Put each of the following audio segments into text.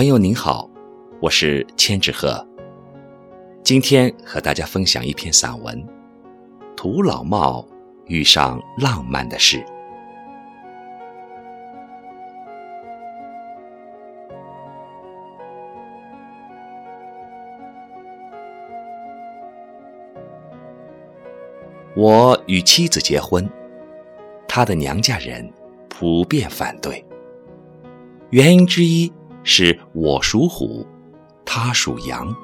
朋友您好，我是千纸鹤。今天和大家分享一篇散文《土老帽遇上浪漫的事》。我与妻子结婚，她的娘家人普遍反对。原因之一是我属虎，他属羊，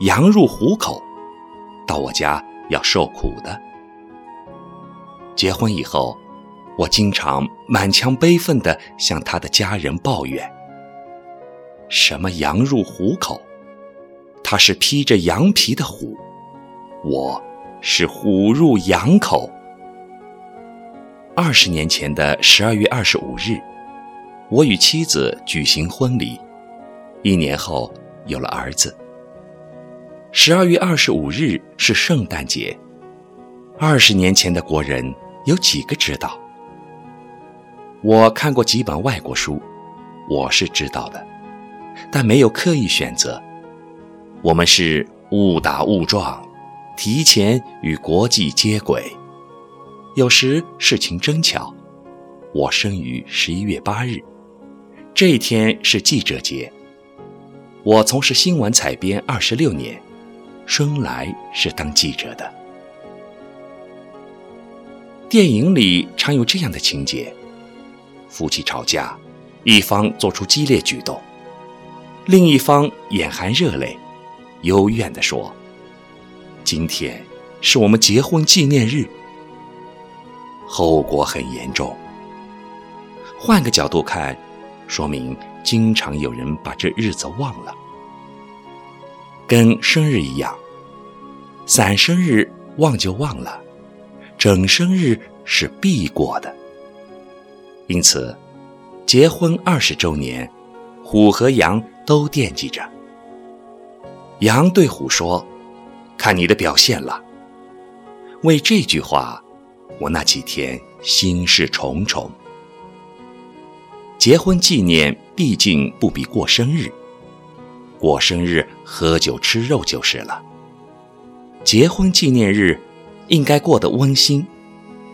羊入虎口，到我家要受苦的。结婚以后，我经常满腔悲愤地向他的家人抱怨：什么羊入虎口？他是披着羊皮的虎，我。是虎入羊口。二十年前的十二月二十五日，我与妻子举行婚礼，一年后有了儿子。十二月二十五日是圣诞节，二十年前的国人有几个知道？我看过几本外国书，我是知道的，但没有刻意选择。我们是误打误撞。提前与国际接轨，有时事情真巧，我生于十一月八日，这一天是记者节。我从事新闻采编二十六年，生来是当记者的。电影里常有这样的情节：夫妻吵架，一方做出激烈举动，另一方眼含热泪，幽怨地说。今天是我们结婚纪念日，后果很严重。换个角度看，说明经常有人把这日子忘了，跟生日一样，散生日忘就忘了，整生日是必过的。因此，结婚二十周年，虎和羊都惦记着。羊对虎说。看你的表现了。为这句话，我那几天心事重重。结婚纪念毕竟不比过生日，过生日喝酒吃肉就是了。结婚纪念日应该过得温馨，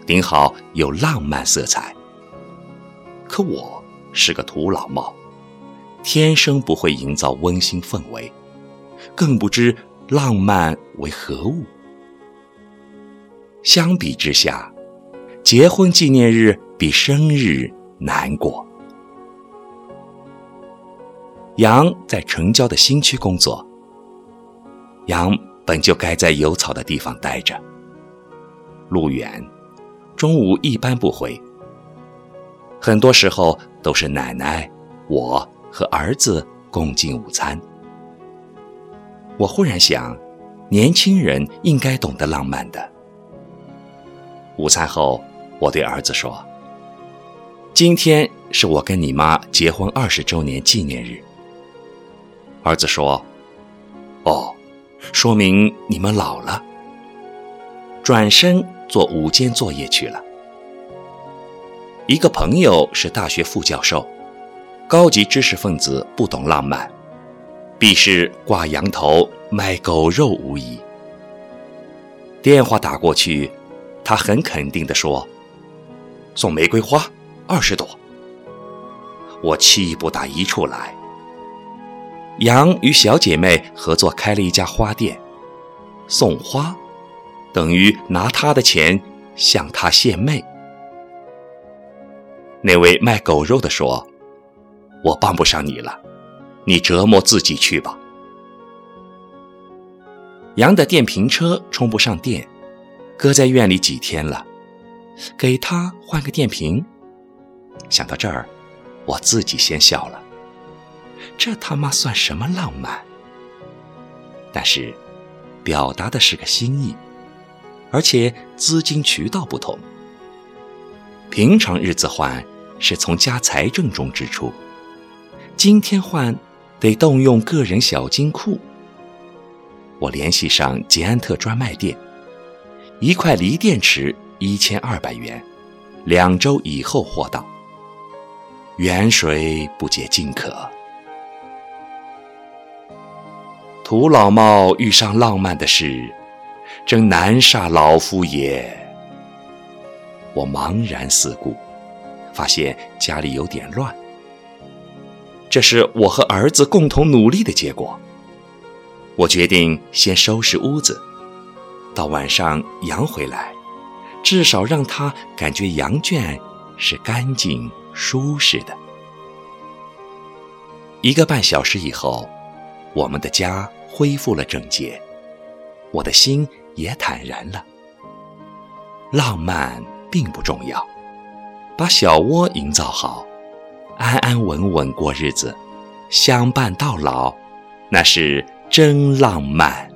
顶好有浪漫色彩。可我是个土老帽，天生不会营造温馨氛围，更不知。浪漫为何物？相比之下，结婚纪念日比生日难过。羊在城郊的新区工作，羊本就该在有草的地方待着。路远，中午一般不回，很多时候都是奶奶、我和儿子共进午餐。我忽然想，年轻人应该懂得浪漫的。午餐后，我对儿子说：“今天是我跟你妈结婚二十周年纪念日。”儿子说：“哦，说明你们老了。”转身做午间作业去了。一个朋友是大学副教授，高级知识分子，不懂浪漫。必是挂羊头卖狗肉无疑。电话打过去，他很肯定地说：“送玫瑰花，二十朵。”我气不打一处来。杨与小姐妹合作开了一家花店，送花，等于拿他的钱向他献媚。那位卖狗肉的说：“我帮不上你了。”你折磨自己去吧。杨的电瓶车充不上电，搁在院里几天了，给他换个电瓶。想到这儿，我自己先笑了。这他妈算什么浪漫？但是，表达的是个心意，而且资金渠道不同。平常日子换是从家财政中支出，今天换。得动用个人小金库。我联系上捷安特专卖店，一块锂电池一千二百元，两周以后货到。远水不解近渴，土老帽遇上浪漫的事，真难煞老夫也。我茫然四顾，发现家里有点乱。这是我和儿子共同努力的结果。我决定先收拾屋子，到晚上羊回来，至少让他感觉羊圈是干净舒适的。一个半小时以后，我们的家恢复了整洁，我的心也坦然了。浪漫并不重要，把小窝营造好，安安稳稳过日子，相伴到老，那是真浪漫。